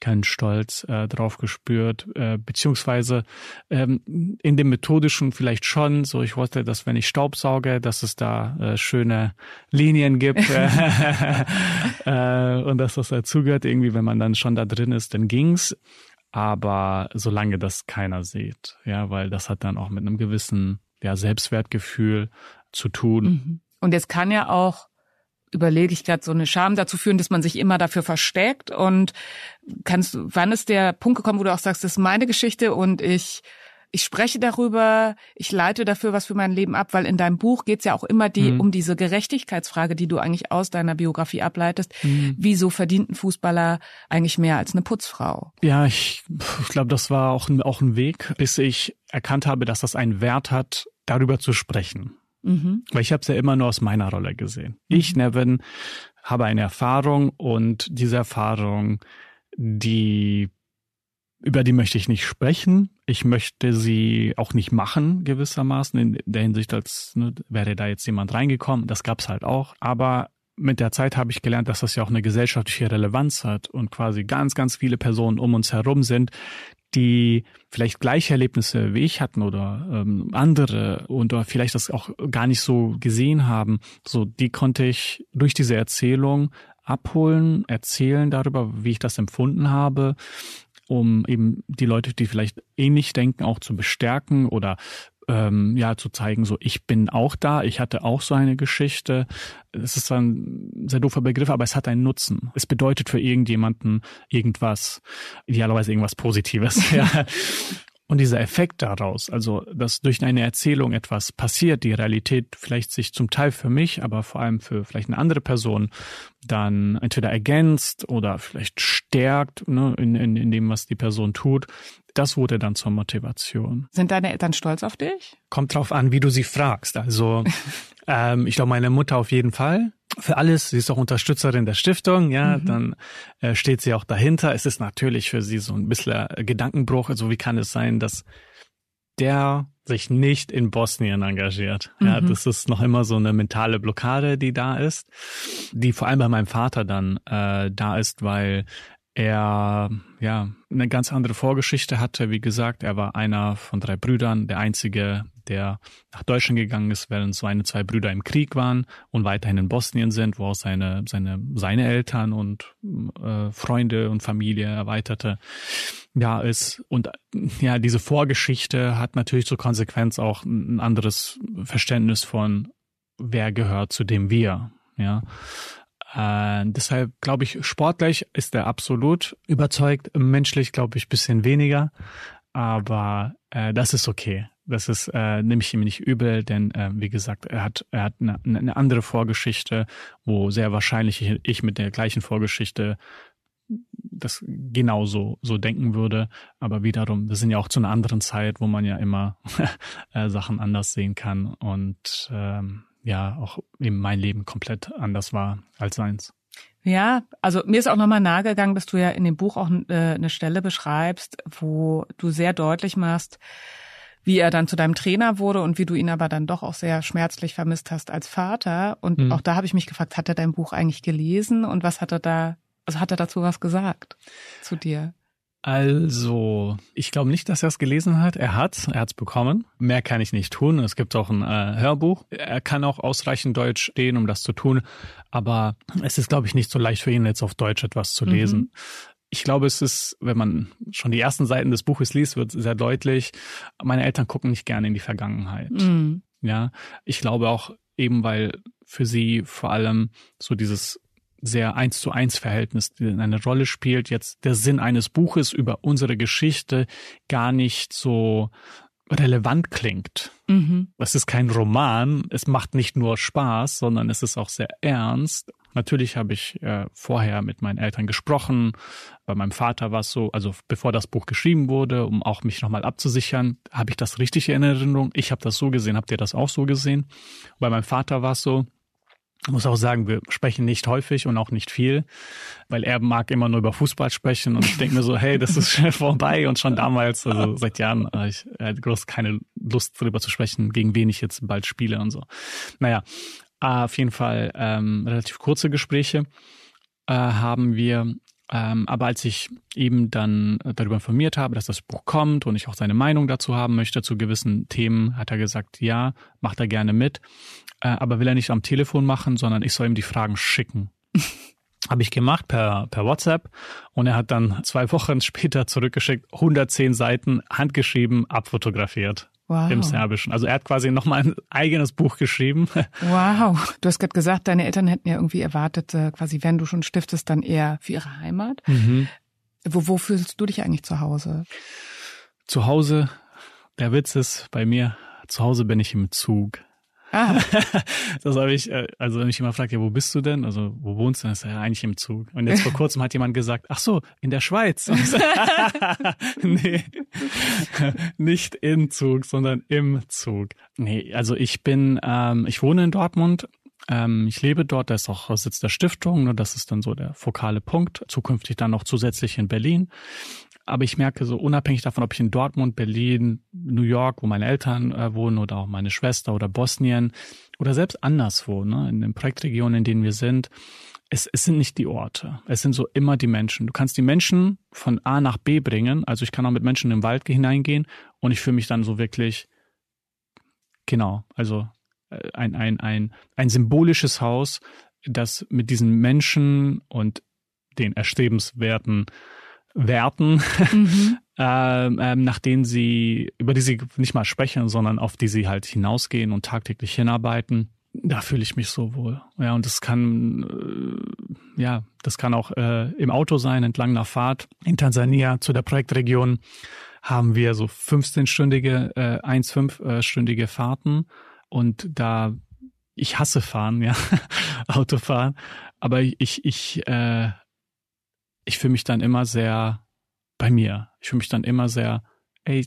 keinen Stolz äh, drauf gespürt, äh, beziehungsweise ähm, in dem methodischen vielleicht schon. So, ich wollte, dass wenn ich Staubsauge, dass es da äh, schöne Linien gibt [LAUGHS] [LAUGHS] äh, und dass das dazugehört. Irgendwie, wenn man dann schon da drin ist, dann ging's. Aber solange das keiner sieht, ja, weil das hat dann auch mit einem gewissen ja, Selbstwertgefühl zu tun. Mhm. Und es kann ja auch, überlege ich gerade, so eine Scham dazu führen, dass man sich immer dafür versteckt. Und kannst, wann ist der Punkt gekommen, wo du auch sagst, das ist meine Geschichte und ich ich spreche darüber, ich leite dafür was für mein Leben ab, weil in deinem Buch geht's ja auch immer die, mhm. um diese Gerechtigkeitsfrage, die du eigentlich aus deiner Biografie ableitest. Mhm. Wieso verdient ein Fußballer eigentlich mehr als eine Putzfrau? Ja, ich, ich glaube, das war auch ein, auch ein Weg, bis ich erkannt habe, dass das einen Wert hat, darüber zu sprechen. Mhm. Weil ich habe es ja immer nur aus meiner Rolle gesehen. Mhm. Ich, Nevin, habe eine Erfahrung und diese Erfahrung, die über die möchte ich nicht sprechen. Ich möchte sie auch nicht machen, gewissermaßen, in der Hinsicht, als ne, wäre da jetzt jemand reingekommen. Das gab's halt auch. Aber mit der Zeit habe ich gelernt, dass das ja auch eine gesellschaftliche Relevanz hat und quasi ganz, ganz viele Personen um uns herum sind, die vielleicht gleiche Erlebnisse wie ich hatten oder ähm, andere und oder vielleicht das auch gar nicht so gesehen haben, so die konnte ich durch diese Erzählung abholen, erzählen darüber, wie ich das empfunden habe, um eben die Leute, die vielleicht ähnlich denken, auch zu bestärken oder ähm, ja zu zeigen, so ich bin auch da, ich hatte auch so eine Geschichte. Es ist ein sehr doofer Begriff, aber es hat einen Nutzen. Es bedeutet für irgendjemanden irgendwas, idealerweise irgendwas Positives. [LAUGHS] ja. Und dieser Effekt daraus, also dass durch eine Erzählung etwas passiert, die Realität vielleicht sich zum Teil für mich, aber vor allem für vielleicht eine andere Person dann entweder ergänzt oder vielleicht stärkt ne, in, in, in dem, was die Person tut, das wurde dann zur Motivation. Sind deine Eltern stolz auf dich? Kommt drauf an, wie du sie fragst. Also [LAUGHS] ähm, ich glaube, meine Mutter auf jeden Fall für alles. Sie ist auch Unterstützerin der Stiftung, ja, mhm. dann äh, steht sie auch dahinter. Es ist natürlich für sie so ein bisschen äh, Gedankenbruch. Also wie kann es sein, dass der sich nicht in Bosnien engagiert. Mhm. Ja, das ist noch immer so eine mentale Blockade, die da ist, die vor allem bei meinem Vater dann äh, da ist, weil er ja eine ganz andere Vorgeschichte hatte. Wie gesagt, er war einer von drei Brüdern, der einzige, der nach Deutschland gegangen ist, während seine zwei Brüder im Krieg waren und weiterhin in Bosnien sind, wo auch seine seine seine Eltern und äh, Freunde und Familie erweiterte. Ja ist und ja diese Vorgeschichte hat natürlich zur Konsequenz auch ein anderes Verständnis von wer gehört zu dem wir ja äh, deshalb glaube ich, sportlich ist er absolut überzeugt. Menschlich glaube ich bisschen weniger. Aber äh, das ist okay. Das ist, äh, nehme ich ihm nicht übel, denn äh, wie gesagt, er hat, er hat eine, eine andere Vorgeschichte, wo sehr wahrscheinlich ich, ich mit der gleichen Vorgeschichte das genauso so denken würde. Aber wiederum, wir sind ja auch zu einer anderen Zeit, wo man ja immer [LAUGHS] äh, Sachen anders sehen kann. Und ähm, ja auch eben mein Leben komplett anders war als seins. Ja, also mir ist auch nochmal nahegegangen, dass du ja in dem Buch auch äh, eine Stelle beschreibst, wo du sehr deutlich machst, wie er dann zu deinem Trainer wurde und wie du ihn aber dann doch auch sehr schmerzlich vermisst hast als Vater. Und mhm. auch da habe ich mich gefragt, hat er dein Buch eigentlich gelesen und was hat er da, also hat er dazu was gesagt zu dir? Also, ich glaube nicht, dass er es gelesen hat. Er hat, er hat es bekommen. Mehr kann ich nicht tun. Es gibt auch ein äh, Hörbuch. Er kann auch ausreichend Deutsch stehen, um das zu tun. Aber es ist, glaube ich, nicht so leicht für ihn, jetzt auf Deutsch etwas zu lesen. Mhm. Ich glaube, es ist, wenn man schon die ersten Seiten des Buches liest, wird sehr deutlich. Meine Eltern gucken nicht gerne in die Vergangenheit. Mhm. Ja, ich glaube auch eben, weil für sie vor allem so dieses sehr eins zu eins Verhältnis eine Rolle spielt, jetzt der Sinn eines Buches über unsere Geschichte gar nicht so relevant klingt. Mhm. Es ist kein Roman, es macht nicht nur Spaß, sondern es ist auch sehr ernst. Natürlich habe ich äh, vorher mit meinen Eltern gesprochen. Bei meinem Vater war es so, also bevor das Buch geschrieben wurde, um auch mich nochmal abzusichern, habe ich das richtig in Erinnerung. Ich habe das so gesehen, habt ihr das auch so gesehen? Bei meinem Vater war es so, ich muss auch sagen, wir sprechen nicht häufig und auch nicht viel, weil er mag immer nur über Fußball sprechen und ich denke mir so, hey, das ist schnell [LAUGHS] vorbei und schon damals, also seit Jahren, äh, ich hatte groß keine Lust darüber zu sprechen, gegen wen ich jetzt bald spiele und so. Naja, auf jeden Fall ähm, relativ kurze Gespräche äh, haben wir. Ähm, aber als ich eben dann darüber informiert habe, dass das Buch kommt und ich auch seine Meinung dazu haben möchte zu gewissen Themen, hat er gesagt, ja, macht er gerne mit äh, aber will er nicht am Telefon machen, sondern ich soll ihm die Fragen schicken. [LAUGHS] Habe ich gemacht per, per WhatsApp und er hat dann zwei [LAUGHS] Wochen später zurückgeschickt, 110 Seiten handgeschrieben, abfotografiert. Wow. Im Serbischen. Also er hat quasi nochmal ein eigenes Buch geschrieben. [LAUGHS] Wow. Du hast gerade gesagt, deine Eltern hätten ja irgendwie erwartet, äh, quasi wenn du schon stiftest, dann eher für ihre Heimat. Mhm. Wo, wo fühlst du dich eigentlich zu Hause? Zu Hause, der Witz ist bei mir, zu Hause bin ich im Zug. Ah. [LAUGHS] das habe ich, äh, also wenn mich jemand fragt, ja, wo bist du denn? Also, wo wohnst du? Das ist ja eigentlich im Zug. Und jetzt vor [LAUGHS] kurzem hat jemand gesagt, ach so, in der Schweiz. [LAUGHS] nee, nicht im Zug, sondern im Zug. Nee, also ich bin, ähm, ich wohne in Dortmund. Ähm, ich lebe dort, da ist auch Sitz der Stiftung, nur das ist dann so der fokale Punkt. Zukünftig dann noch zusätzlich in Berlin. Aber ich merke so unabhängig davon, ob ich in Dortmund, Berlin, New York, wo meine Eltern äh, wohnen oder auch meine Schwester oder Bosnien oder selbst anderswo, ne, in den Projektregionen, in denen wir sind, es, es sind nicht die Orte. Es sind so immer die Menschen. Du kannst die Menschen von A nach B bringen. Also ich kann auch mit Menschen im Wald hineingehen und ich fühle mich dann so wirklich, genau, also äh, ein, ein, ein, ein symbolisches Haus, das mit diesen Menschen und den erstrebenswerten Werten, [LAUGHS] mhm. ähm, ähm, nach denen sie, über die sie nicht mal sprechen, sondern auf die sie halt hinausgehen und tagtäglich hinarbeiten. Da fühle ich mich so wohl. Ja, und das kann, äh, ja, das kann auch äh, im Auto sein, entlang einer Fahrt. In Tansania zu der Projektregion haben wir so 15-stündige, äh, 1-5-stündige Fahrten. Und da, ich hasse fahren, ja, [LAUGHS] Autofahren. Aber ich, ich, äh, ich fühle mich dann immer sehr bei mir. Ich fühle mich dann immer sehr, ey,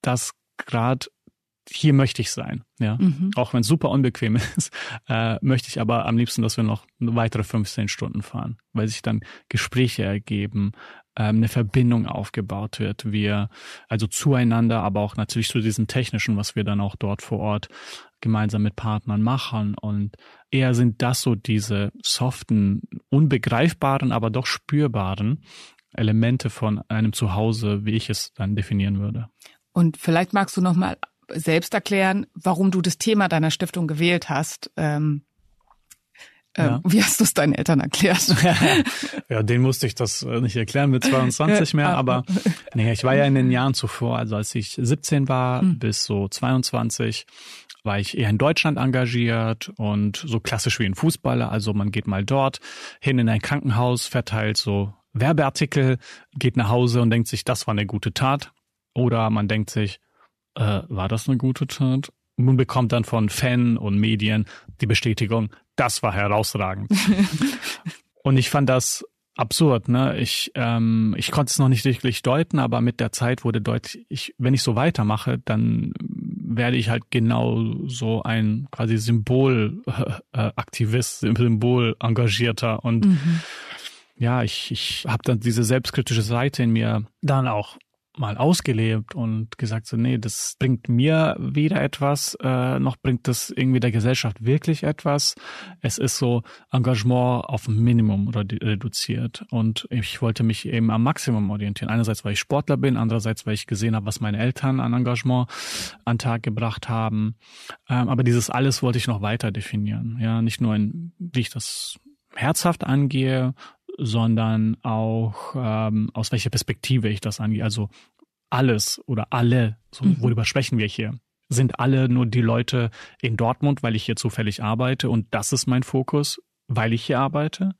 das gerade hier möchte ich sein, ja. Mhm. Auch wenn es super unbequem [LAUGHS] ist, äh, möchte ich aber am liebsten, dass wir noch weitere 15 Stunden fahren, weil sich dann Gespräche ergeben, ähm, eine Verbindung aufgebaut wird, wir also zueinander, aber auch natürlich zu diesem technischen, was wir dann auch dort vor Ort gemeinsam mit Partnern machen und eher sind das so diese soften, unbegreifbaren, aber doch spürbaren Elemente von einem Zuhause, wie ich es dann definieren würde. Und vielleicht magst du noch mal selbst erklären, warum du das Thema deiner Stiftung gewählt hast. Ähm, ja. Ähm, wie hast du es deinen Eltern erklärt? [LAUGHS] ja, denen musste ich das äh, nicht erklären mit 22 [LAUGHS] mehr, aber nee, ich war ja in den Jahren zuvor, also als ich 17 war hm. bis so 22, war ich eher in Deutschland engagiert und so klassisch wie ein Fußballer, also man geht mal dort hin in ein Krankenhaus, verteilt so Werbeartikel, geht nach Hause und denkt sich, das war eine gute Tat. Oder man denkt sich, äh, war das eine gute Tat? Man bekommt dann von Fan und Medien die Bestätigung, das war herausragend. [LAUGHS] und ich fand das absurd, ne? Ich, ähm, ich konnte es noch nicht wirklich deuten, aber mit der Zeit wurde deutlich, ich, wenn ich so weitermache, dann werde ich halt genau so ein quasi Symbolaktivist, äh, Symbol engagierter und mhm. ja, ich, ich habe dann diese selbstkritische Seite in mir dann auch mal ausgelebt und gesagt so, nee, das bringt mir weder etwas, äh, noch bringt das irgendwie der Gesellschaft wirklich etwas. Es ist so Engagement auf Minimum reduziert und ich wollte mich eben am Maximum orientieren. Einerseits, weil ich Sportler bin, andererseits, weil ich gesehen habe, was meine Eltern an Engagement an Tag gebracht haben. Ähm, aber dieses alles wollte ich noch weiter definieren. Ja, nicht nur in, wie ich das herzhaft angehe, sondern auch ähm, aus welcher Perspektive ich das angehe. Also alles oder alle, so, mhm. worüber sprechen wir hier? Sind alle nur die Leute in Dortmund, weil ich hier zufällig arbeite und das ist mein Fokus? weil ich hier arbeite?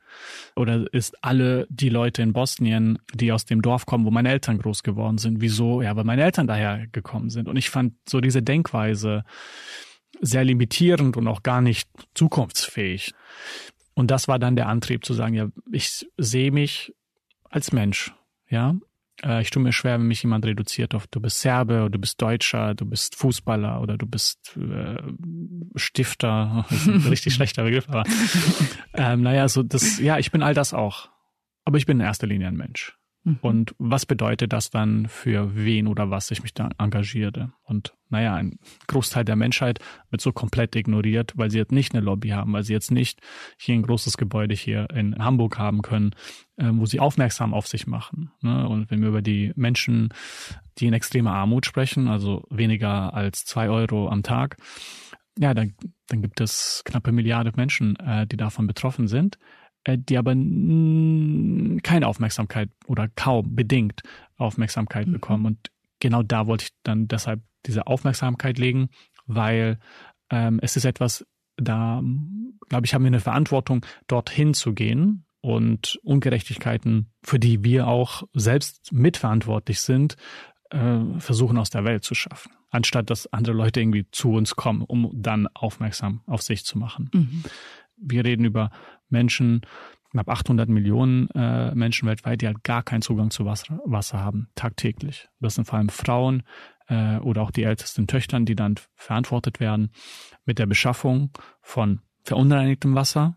Oder ist alle die Leute in Bosnien, die aus dem Dorf kommen, wo meine Eltern groß geworden sind? Wieso? Ja, weil meine Eltern daher gekommen sind. Und ich fand so diese Denkweise sehr limitierend und auch gar nicht zukunftsfähig. Und das war dann der Antrieb zu sagen, ja, ich sehe mich als Mensch, ja. Äh, ich tue mir schwer, wenn mich jemand reduziert auf, du bist Serbe oder du bist Deutscher, du bist Fußballer oder du bist äh, Stifter. [LAUGHS] Das ist ein richtig schlechter Begriff, aber [LAUGHS] ähm, naja, so das, ja, ich bin all das auch. Aber ich bin in erster Linie ein Mensch. Mhm. Und was bedeutet das dann für wen oder was ich mich da engagiere? Und naja, ein Großteil der Menschheit wird so komplett ignoriert, weil sie jetzt nicht eine Lobby haben, weil sie jetzt nicht hier ein großes Gebäude hier in Hamburg haben können, äh, wo sie aufmerksam auf sich machen. Ne? Und wenn wir über die Menschen, die in extremer Armut sprechen, also weniger als zwei Euro am Tag, ja, dann, dann gibt es knappe Milliarde Menschen, äh, die davon betroffen sind. Äh, die aber keine Aufmerksamkeit oder kaum bedingt Aufmerksamkeit mhm. bekommen. Und genau da wollte ich dann deshalb diese Aufmerksamkeit legen, weil ähm, es ist etwas, da glaube ich, haben wir eine Verantwortung, dorthin zu gehen und Ungerechtigkeiten, für die wir auch selbst mitverantwortlich sind, äh, versuchen aus der Welt zu schaffen, anstatt dass andere Leute irgendwie zu uns kommen, um dann aufmerksam auf sich zu machen. Mhm. Wir reden über Menschen, knapp 800 Millionen äh, Menschen weltweit, die halt gar keinen Zugang zu Wasser, Wasser haben, tagtäglich. Das sind vor allem Frauen äh, oder auch die ältesten Töchtern, die dann verantwortet werden mit der Beschaffung von verunreinigtem Wasser,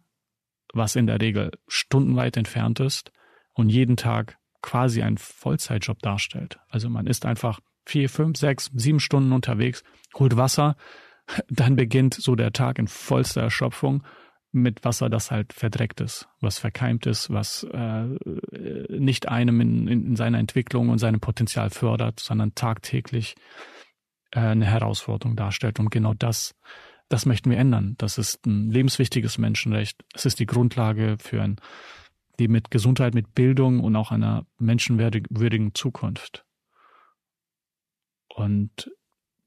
was in der Regel stundenweit entfernt ist und jeden Tag quasi ein Vollzeitjob darstellt. Also man ist einfach vier, fünf, sechs, sieben Stunden unterwegs, holt Wasser, [LAUGHS] dann beginnt so der Tag in vollster Erschöpfung mit Wasser, das halt verdreckt ist, was verkeimt ist, was äh, nicht einem in, in seiner Entwicklung und seinem Potenzial fördert, sondern tagtäglich äh, eine Herausforderung darstellt. Und genau das, das möchten wir ändern. Das ist ein lebenswichtiges Menschenrecht. Es ist die Grundlage für ein die mit Gesundheit, mit Bildung und auch einer menschenwürdigen Zukunft. Und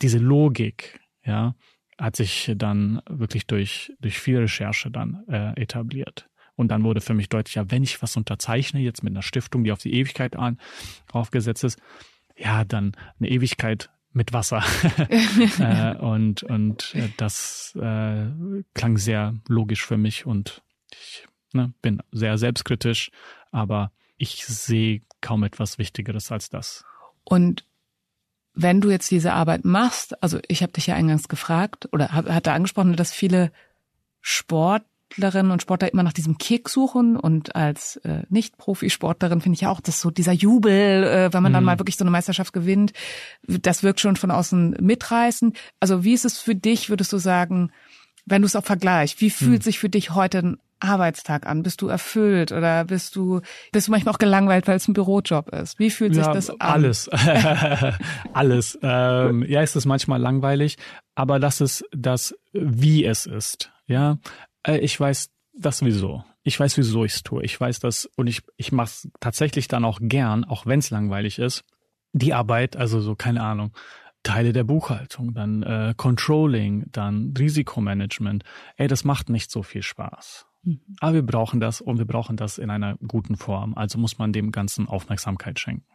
diese Logik, ja, hat sich dann wirklich durch, durch viel Recherche dann äh, etabliert. Und dann wurde für mich deutlich, ja, wenn ich was unterzeichne, jetzt mit einer Stiftung, die auf die Ewigkeit an, aufgesetzt ist, ja, dann eine Ewigkeit mit Wasser. [LAUGHS] [LAUGHS] äh, und und äh, das äh, klang sehr logisch für mich und ich ne, bin sehr selbstkritisch, aber ich sehe kaum etwas Wichtigeres als das. Und wenn du jetzt diese Arbeit machst, also ich habe dich ja eingangs gefragt oder hatte angesprochen, dass viele Sportlerinnen und Sportler immer nach diesem Kick suchen und als äh, Nicht-Profisportlerin finde ich ja auch, dass so dieser Jubel, äh, wenn man mhm. dann mal wirklich so eine Meisterschaft gewinnt, das wirkt schon von außen mitreißend. Also wie ist es für dich, würdest du sagen, wenn du es auch vergleichst, wie fühlt mhm. sich für dich heute ein Arbeitstag an? Bist du erfüllt oder bist du bist du manchmal auch gelangweilt, weil es ein Bürojob ist? Wie fühlt sich ja, das an? Alles, [LAUGHS] alles. Ähm, ja, ist es manchmal langweilig, aber das ist das, wie es ist. Ja, äh, ich weiß das wieso. Ich weiß, wieso ich es tue. Ich weiß das und ich ich mache es tatsächlich dann auch gern, auch wenn es langweilig ist. Die Arbeit, also so keine Ahnung. Teile der Buchhaltung, dann äh, Controlling, dann Risikomanagement. Ey, das macht nicht so viel Spaß. Mhm. Aber wir brauchen das und wir brauchen das in einer guten Form. Also muss man dem Ganzen Aufmerksamkeit schenken.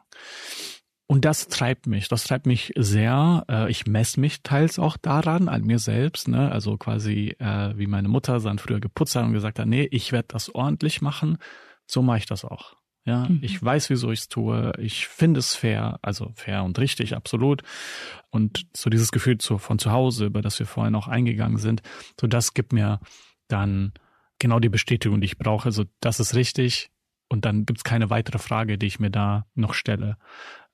Und das treibt mich, das treibt mich sehr. Äh, ich messe mich teils auch daran, an mir selbst. Ne? Also quasi, äh, wie meine Mutter dann früher geputzt hat und gesagt hat, nee, ich werde das ordentlich machen. So mache ich das auch. Ja, mhm. ich weiß, wieso ich es tue. Ich finde es fair, also fair und richtig, absolut. Und so dieses Gefühl zu, von zu Hause, über das wir vorhin auch eingegangen sind, so das gibt mir dann genau die Bestätigung, die ich brauche. Also das ist richtig. Und dann gibt's keine weitere Frage, die ich mir da noch stelle.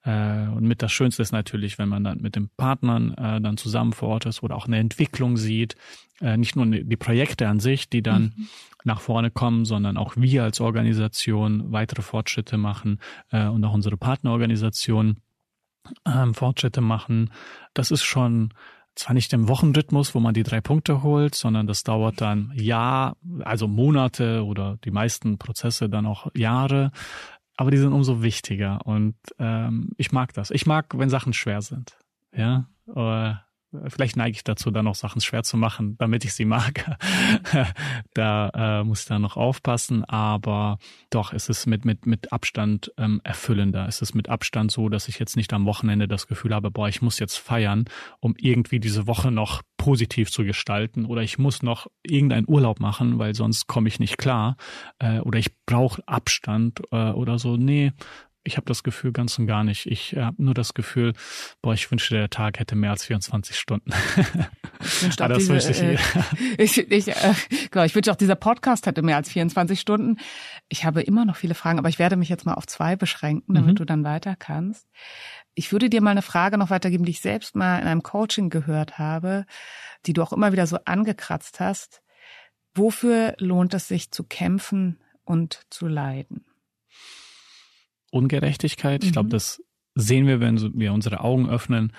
Äh, und mit das Schönste ist natürlich, wenn man dann mit den Partnern äh, dann zusammen vor Ort ist oder auch eine Entwicklung sieht. Äh, nicht nur die Projekte an sich, die dann mhm. nach vorne kommen, sondern auch wir als Organisation weitere Fortschritte machen und auch unsere Partnerorganisation ähm, Fortschritte machen. Das ist schon zwar nicht im Wochenrhythmus, wo man die drei Punkte holt, sondern das dauert dann Jahr, also Monate oder die meisten Prozesse dann auch Jahre. Aber die sind umso wichtiger und ähm, ich mag das. Ich mag, wenn Sachen schwer sind. Ja, äh, vielleicht neige ich dazu, dann noch Sachen schwer zu machen, damit ich sie mag. [LAUGHS] da äh, muss ich dann noch aufpassen. Aber doch, es ist mit, mit, mit Abstand ähm, erfüllender. Es ist mit Abstand so, dass ich jetzt nicht am Wochenende das Gefühl habe, boah, ich muss jetzt feiern, um irgendwie diese Woche noch positiv zu gestalten oder ich muss noch irgendeinen Urlaub machen, weil sonst komme ich nicht klar äh, oder ich brauche Abstand äh, oder so. Nee, ich habe das Gefühl ganz und gar nicht. Ich äh, habe nur das Gefühl, boah, ich wünschte, der Tag hätte mehr als 24 Stunden. [LAUGHS] Ich wünschte auch, diese, ich, äh, [LAUGHS] ich, ich, äh, genau, ich wünsche auch, dieser Podcast hätte mehr als 24 Stunden. Ich habe immer noch viele Fragen, aber ich werde mich jetzt mal auf zwei beschränken, damit mhm. du dann weiter kannst. Ich würde dir mal eine Frage noch weitergeben, die ich selbst mal in einem Coaching gehört habe, die du auch immer wieder so angekratzt hast. Wofür lohnt es sich zu kämpfen und zu leiden? Ungerechtigkeit. Mhm. Ich glaube, das sehen wir, wenn wir unsere Augen öffnen,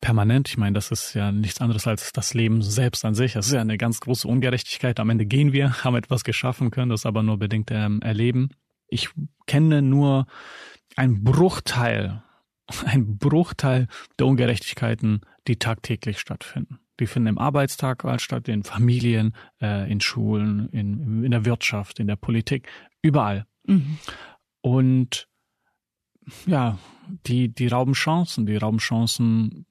permanent. Ich meine, das ist ja nichts anderes als das Leben selbst an sich. Das ist ja eine ganz große Ungerechtigkeit. Am Ende gehen wir, haben etwas geschaffen, können das aber nur bedingt ähm, erleben. Ich kenne nur einen Bruchteil, [LAUGHS] ein Bruchteil der Ungerechtigkeiten, die tagtäglich stattfinden. Die finden im Arbeitstag statt, in Familien, äh, in Schulen, in, in der Wirtschaft, in der Politik, überall. Mhm. Und ja, die, die rauben Chancen, die rauben Chancen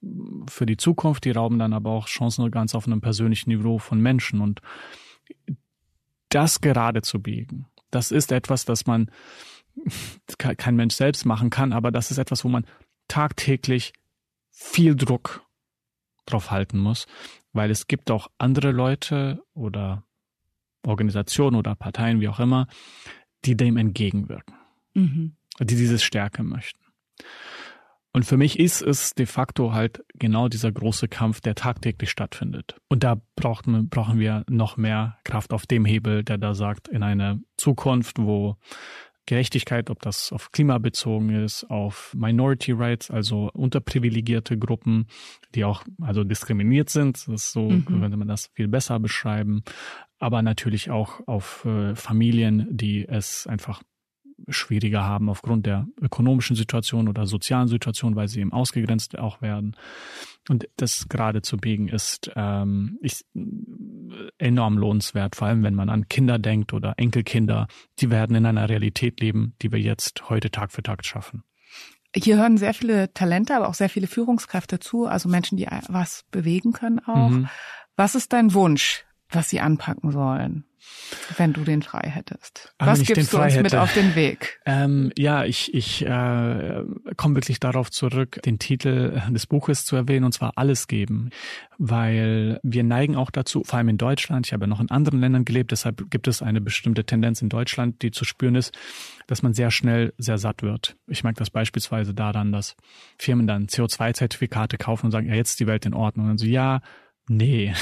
für die Zukunft, die rauben dann aber auch Chancen ganz auf einem persönlichen Niveau von Menschen. Und das gerade zu biegen, das ist etwas, das man [LAUGHS] kein Mensch selbst machen kann, aber das ist etwas, wo man tagtäglich viel Druck drauf halten muss, weil es gibt auch andere Leute oder Organisationen oder Parteien, wie auch immer, die dem entgegenwirken. Mhm die diese Stärke möchten. Und für mich ist es de facto halt genau dieser große Kampf, der tagtäglich stattfindet. Und da brauchen, brauchen wir noch mehr Kraft auf dem Hebel, der da sagt, in eine Zukunft, wo Gerechtigkeit, ob das auf Klima bezogen ist, auf Minority Rights, also unterprivilegierte Gruppen, die auch also diskriminiert sind, das so mhm. könnte man das viel besser beschreiben, aber natürlich auch auf äh, Familien, die es einfach schwieriger haben aufgrund der ökonomischen Situation oder sozialen Situation, weil sie eben ausgegrenzt auch werden. Und das gerade zu biegen ist, ähm, ist enorm lohnenswert, vor allem wenn man an Kinder denkt oder Enkelkinder, die werden in einer Realität leben, die wir jetzt heute Tag für Tag schaffen. Hier hören sehr viele Talente, aber auch sehr viele Führungskräfte zu, also Menschen, die was bewegen können auch. Mhm. Was ist dein Wunsch, was sie anpacken sollen? Wenn du den frei hättest? Aber Was gibst du uns hätte, mit auf den Weg? Ähm, ja, ich, ich äh, komme wirklich darauf zurück, den Titel des Buches zu erwähnen, und zwar Alles geben, weil wir neigen auch dazu, vor allem in Deutschland, ich habe ja noch in anderen Ländern gelebt, deshalb gibt es eine bestimmte Tendenz in Deutschland, die zu spüren ist, dass man sehr schnell sehr satt wird. Ich merke das beispielsweise daran, dass Firmen dann CO2-Zertifikate kaufen und sagen, ja, jetzt ist die Welt in Ordnung. Und dann so, ja, nee.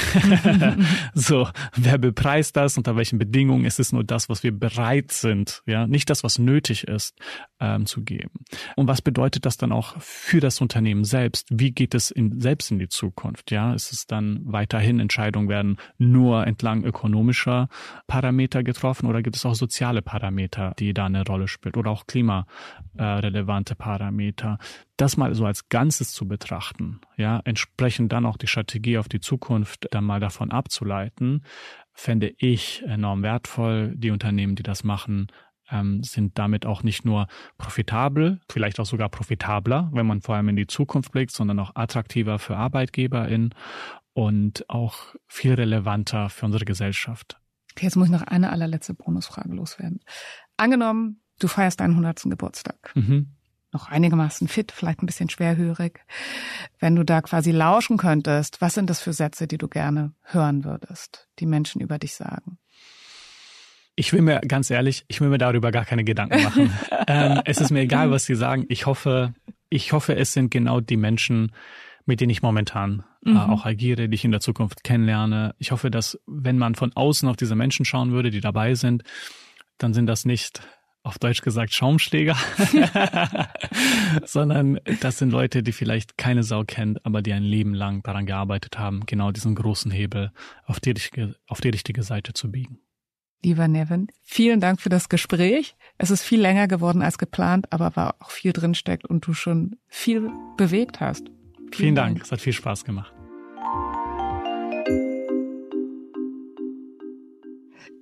[LAUGHS] so, wer bepreist das, unter welchen Bedingungen? Es ist nur das, was wir bereit sind, ja, nicht das, was nötig ist, ähm, zu geben. Und was bedeutet das dann auch für das Unternehmen selbst? Wie geht es in, selbst in die Zukunft? Ja, ist es dann weiterhin Entscheidungen werden nur entlang ökonomischer Parameter getroffen oder gibt es auch soziale Parameter, die da eine Rolle spielen oder auch klimarelevante Parameter? das mal so als Ganzes zu betrachten, ja, entsprechend dann auch die Strategie auf die Zukunft dann mal davon abzuleiten, fände ich enorm wertvoll. Die Unternehmen, die das machen, ähm, sind damit auch nicht nur profitabel, vielleicht auch sogar profitabler, wenn man vor allem in die Zukunft blickt, sondern auch attraktiver für ArbeitgeberInnen und auch viel relevanter für unsere Gesellschaft. Okay, jetzt muss ich noch eine allerletzte Bonusfrage loswerden. Angenommen, du feierst deinen 100. Geburtstag. Mhm noch einigermaßen fit, vielleicht ein bisschen schwerhörig. Wenn du da quasi lauschen könntest, was sind das für Sätze, die du gerne hören würdest, die Menschen über dich sagen? Ich will mir ganz ehrlich, ich will mir darüber gar keine Gedanken machen. [LAUGHS] ähm, es ist mir egal, was sie sagen. Ich hoffe, ich hoffe, es sind genau die Menschen, mit denen ich momentan äh, mhm. äh, auch agiere, die ich in der Zukunft kennenlerne. Ich hoffe, dass wenn man von außen auf diese Menschen schauen würde, die dabei sind, dann sind das nicht auf Deutsch gesagt Schaumschläger, [LAUGHS] sondern das sind Leute, die vielleicht keine Sau kennt, aber die ein Leben lang daran gearbeitet haben, genau diesen großen Hebel auf die richtige, auf die richtige Seite zu biegen. Lieber Nevin, vielen Dank für das Gespräch. Es ist viel länger geworden als geplant, aber war auch viel drinsteckt und du schon viel bewegt hast. Vielen, vielen Dank. Dank. Es hat viel Spaß gemacht.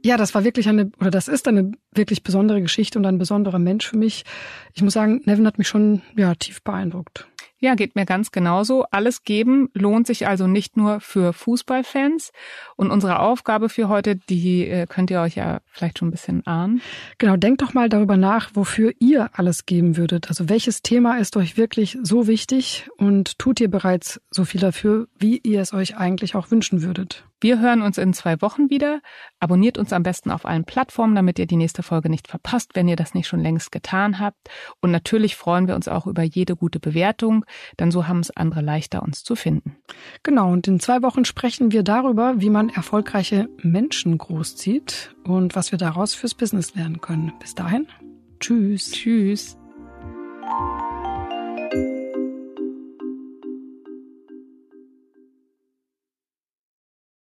Ja, das war wirklich eine, oder das ist eine wirklich besondere Geschichte und ein besonderer Mensch für mich. Ich muss sagen, Nevin hat mich schon, ja, tief beeindruckt. Ja, geht mir ganz genauso. Alles geben lohnt sich also nicht nur für Fußballfans. Und unsere Aufgabe für heute, die äh, könnt ihr euch ja vielleicht schon ein bisschen ahnen. Genau, denkt doch mal darüber nach, wofür ihr alles geben würdet. Also welches Thema ist euch wirklich so wichtig und tut ihr bereits so viel dafür, wie ihr es euch eigentlich auch wünschen würdet? Wir hören uns in zwei Wochen wieder. Abonniert uns am besten auf allen Plattformen, damit ihr die nächste Folge nicht verpasst, wenn ihr das nicht schon längst getan habt. Und natürlich freuen wir uns auch über jede gute Bewertung, denn so haben es andere leichter, uns zu finden. Genau, und in zwei Wochen sprechen wir darüber, wie man erfolgreiche Menschen großzieht und was wir daraus fürs Business lernen können. Bis dahin, tschüss. Tschüss.